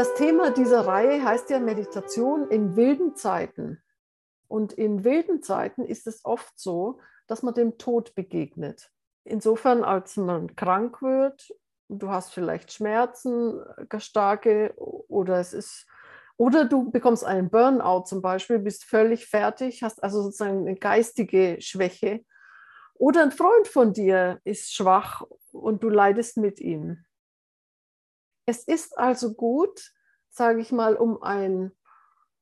Das Thema dieser Reihe heißt ja Meditation in wilden Zeiten. Und in wilden Zeiten ist es oft so, dass man dem Tod begegnet. Insofern, als man krank wird, du hast vielleicht Schmerzen, äh, starke, oder es ist, oder du bekommst einen Burnout zum Beispiel, bist völlig fertig, hast also sozusagen eine geistige Schwäche. Oder ein Freund von dir ist schwach und du leidest mit ihm. Es ist also gut, sage ich mal, um ein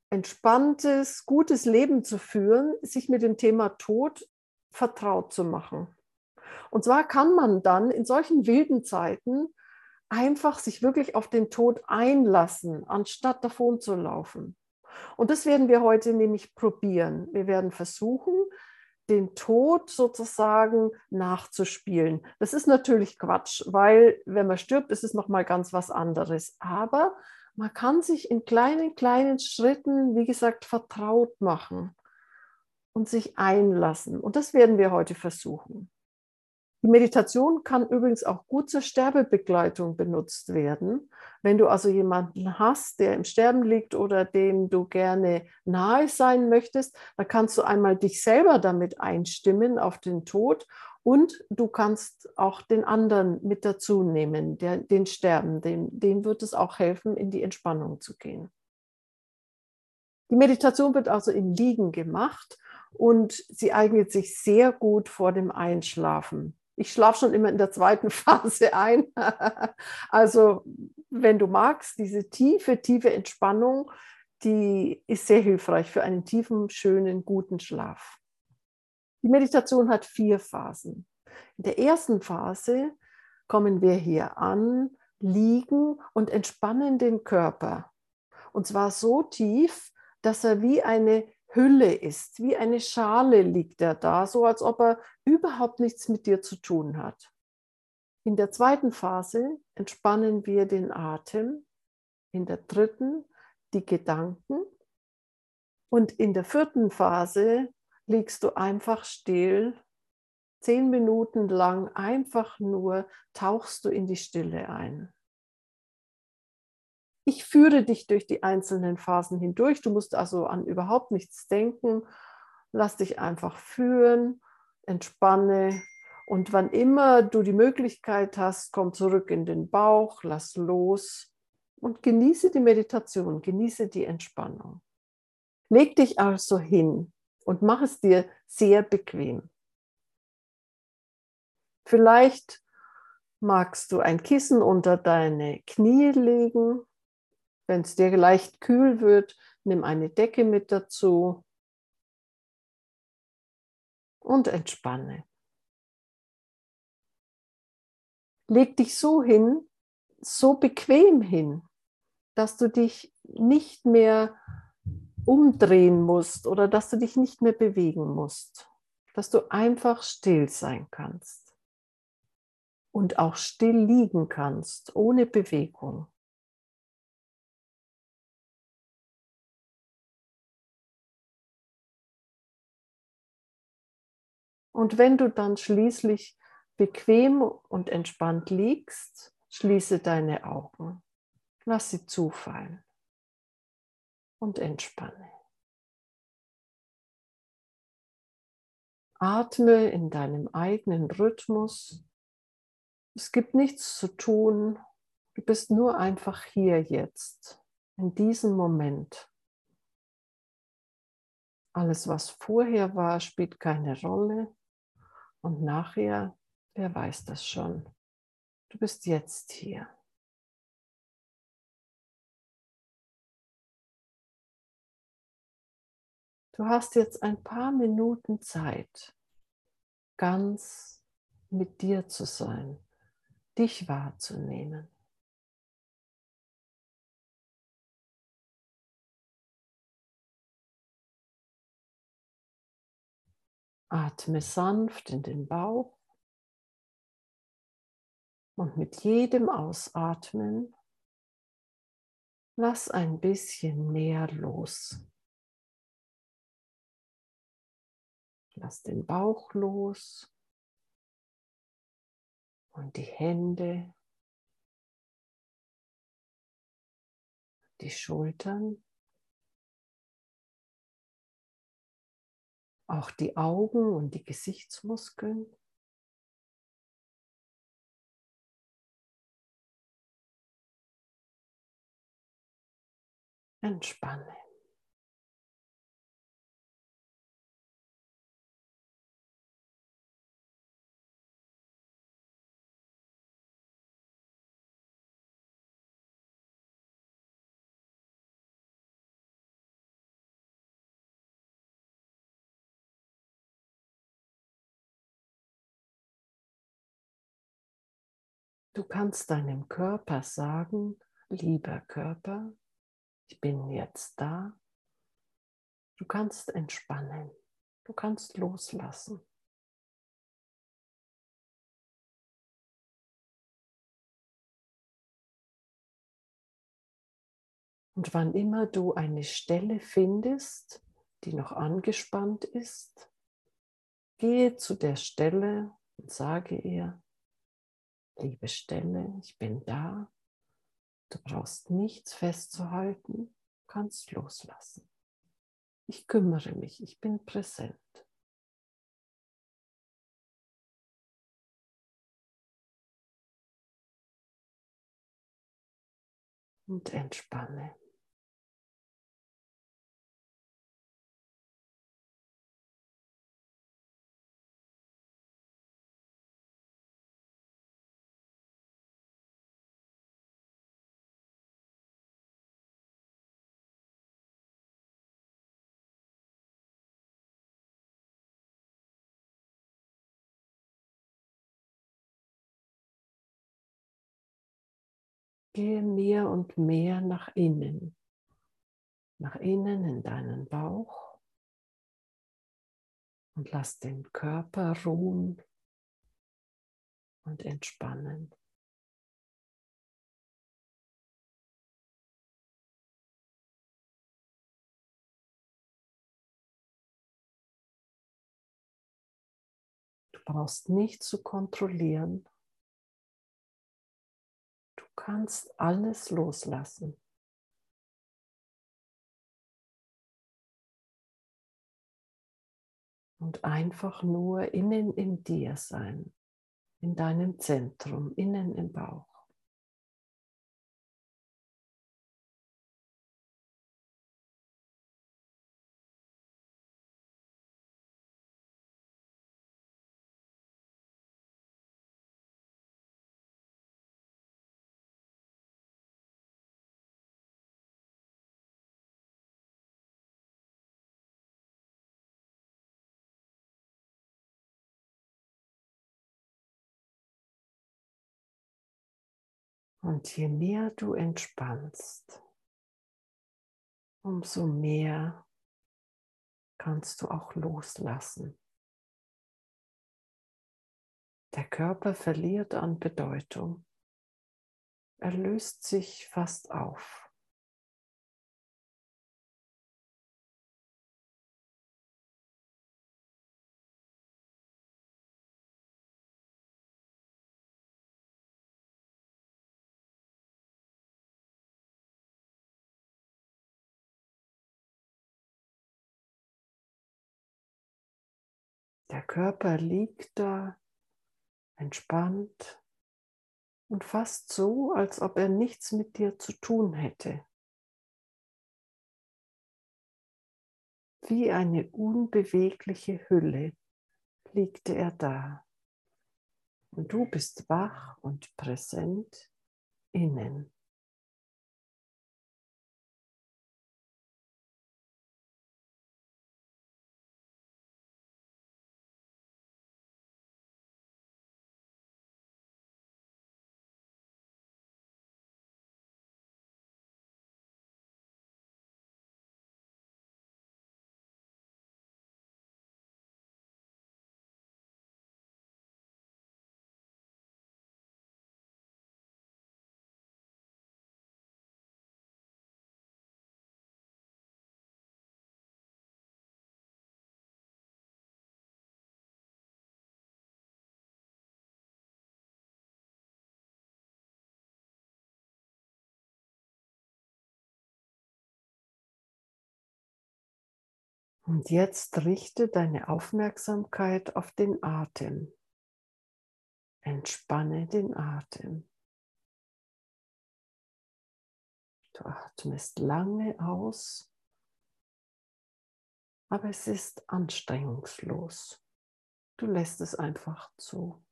entspanntes, gutes Leben zu führen, sich mit dem Thema Tod vertraut zu machen. Und zwar kann man dann in solchen wilden Zeiten einfach sich wirklich auf den Tod einlassen, anstatt davon zu laufen. Und das werden wir heute nämlich probieren. Wir werden versuchen, den Tod sozusagen nachzuspielen. Das ist natürlich Quatsch, weil wenn man stirbt, ist es noch mal ganz was anderes. Aber man kann sich in kleinen, kleinen Schritten, wie gesagt, vertraut machen und sich einlassen. Und das werden wir heute versuchen. Die Meditation kann übrigens auch gut zur Sterbebegleitung benutzt werden. Wenn du also jemanden hast, der im Sterben liegt oder dem du gerne nahe sein möchtest, dann kannst du einmal dich selber damit einstimmen auf den Tod und du kannst auch den anderen mit dazu nehmen, der, den Sterben. Dem, dem wird es auch helfen, in die Entspannung zu gehen. Die Meditation wird also im Liegen gemacht und sie eignet sich sehr gut vor dem Einschlafen. Ich schlafe schon immer in der zweiten Phase ein. also wenn du magst, diese tiefe, tiefe Entspannung, die ist sehr hilfreich für einen tiefen, schönen, guten Schlaf. Die Meditation hat vier Phasen. In der ersten Phase kommen wir hier an, liegen und entspannen den Körper. Und zwar so tief, dass er wie eine Hülle ist, wie eine Schale liegt er da, so als ob er überhaupt nichts mit dir zu tun hat. In der zweiten Phase entspannen wir den Atem, in der dritten die Gedanken und in der vierten Phase liegst du einfach still, zehn Minuten lang einfach nur tauchst du in die Stille ein. Ich führe dich durch die einzelnen Phasen hindurch. Du musst also an überhaupt nichts denken. Lass dich einfach führen, entspanne und wann immer du die Möglichkeit hast, komm zurück in den Bauch, lass los und genieße die Meditation, genieße die Entspannung. Leg dich also hin, und mach es dir sehr bequem. Vielleicht magst du ein Kissen unter deine Knie legen. Wenn es dir leicht kühl wird, nimm eine Decke mit dazu und entspanne. Leg dich so hin, so bequem hin, dass du dich nicht mehr umdrehen musst oder dass du dich nicht mehr bewegen musst, dass du einfach still sein kannst und auch still liegen kannst, ohne Bewegung. Und wenn du dann schließlich bequem und entspannt liegst, schließe deine Augen. Lass sie zufallen und entspanne. Atme in deinem eigenen Rhythmus. Es gibt nichts zu tun. Du bist nur einfach hier jetzt, in diesem Moment. Alles, was vorher war, spielt keine Rolle. Und nachher, wer weiß das schon. Du bist jetzt hier. Du hast jetzt ein paar Minuten Zeit, ganz mit dir zu sein, dich wahrzunehmen. Atme sanft in den Bauch und mit jedem Ausatmen lass ein bisschen mehr los. Lass den Bauch los und die Hände. die Schultern, auch die Augen und die Gesichtsmuskeln. Entspanne. Du kannst deinem Körper sagen, lieber Körper, ich bin jetzt da. Du kannst entspannen, du kannst loslassen. Und wann immer du eine Stelle findest, die noch angespannt ist, gehe zu der Stelle und sage ihr, liebe Stelle, ich bin da. Du brauchst nichts festzuhalten, kannst loslassen. Ich kümmere mich, ich bin präsent. Und entspanne. Gehe mehr und mehr nach innen, nach innen in deinen Bauch und lass den Körper ruhen und entspannen. Du brauchst nicht zu kontrollieren, kannst alles loslassen. Und einfach nur innen in dir sein, in deinem Zentrum, innen im Bauch. Und je mehr du entspannst, umso mehr kannst du auch loslassen. Der Körper verliert an Bedeutung. Er löst sich fast auf. Der Körper liegt da entspannt und fast so, als ob er nichts mit dir zu tun hätte. Wie eine unbewegliche Hülle liegte er da. Und du bist wach und präsent innen. Und jetzt richte deine Aufmerksamkeit auf den Atem. Entspanne den Atem. Du atmest lange aus, aber es ist anstrengungslos. Du lässt es einfach zu.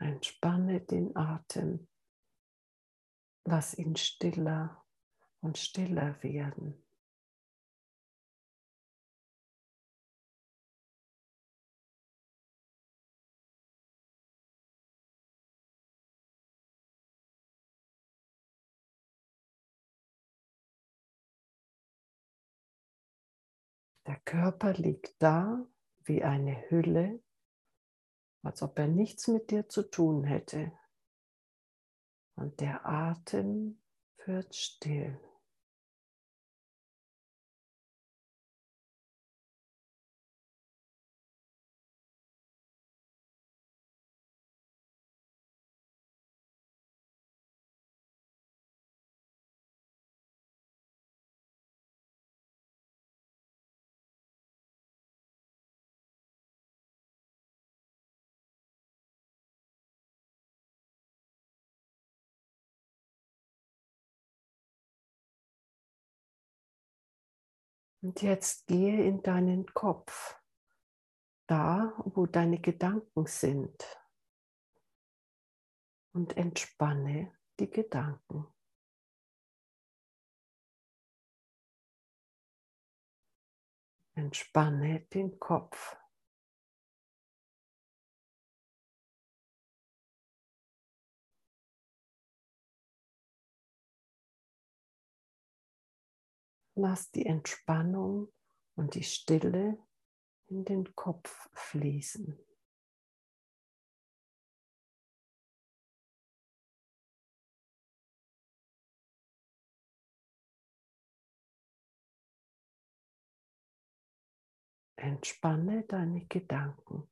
Entspanne den Atem. Lass ihn stiller und stiller werden. Der Körper liegt da wie eine Hülle als ob er nichts mit dir zu tun hätte. Und der Atem wird still. Und jetzt gehe in deinen Kopf, da wo deine Gedanken sind, und entspanne die Gedanken. Entspanne den Kopf. Lass die Entspannung und die Stille in den Kopf fließen. Entspanne deine Gedanken.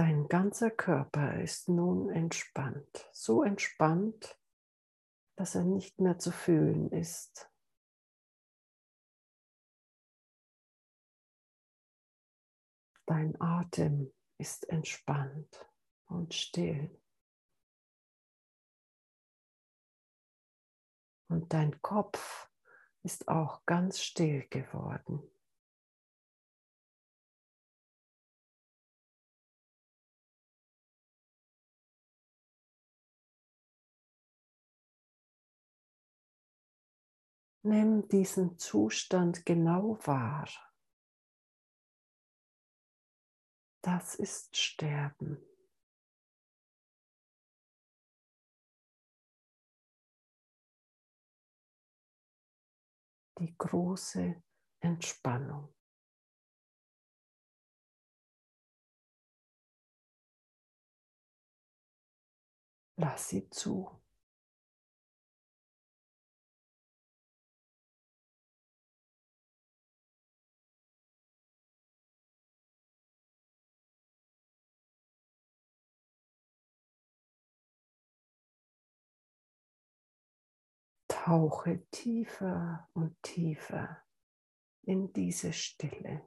Dein ganzer Körper ist nun entspannt, so entspannt, dass er nicht mehr zu fühlen ist. Dein Atem ist entspannt und still. Und dein Kopf ist auch ganz still geworden. Nimm diesen Zustand genau wahr. Das ist Sterben. Die große Entspannung. Lass sie zu. Tauche tiefer und tiefer in diese Stille.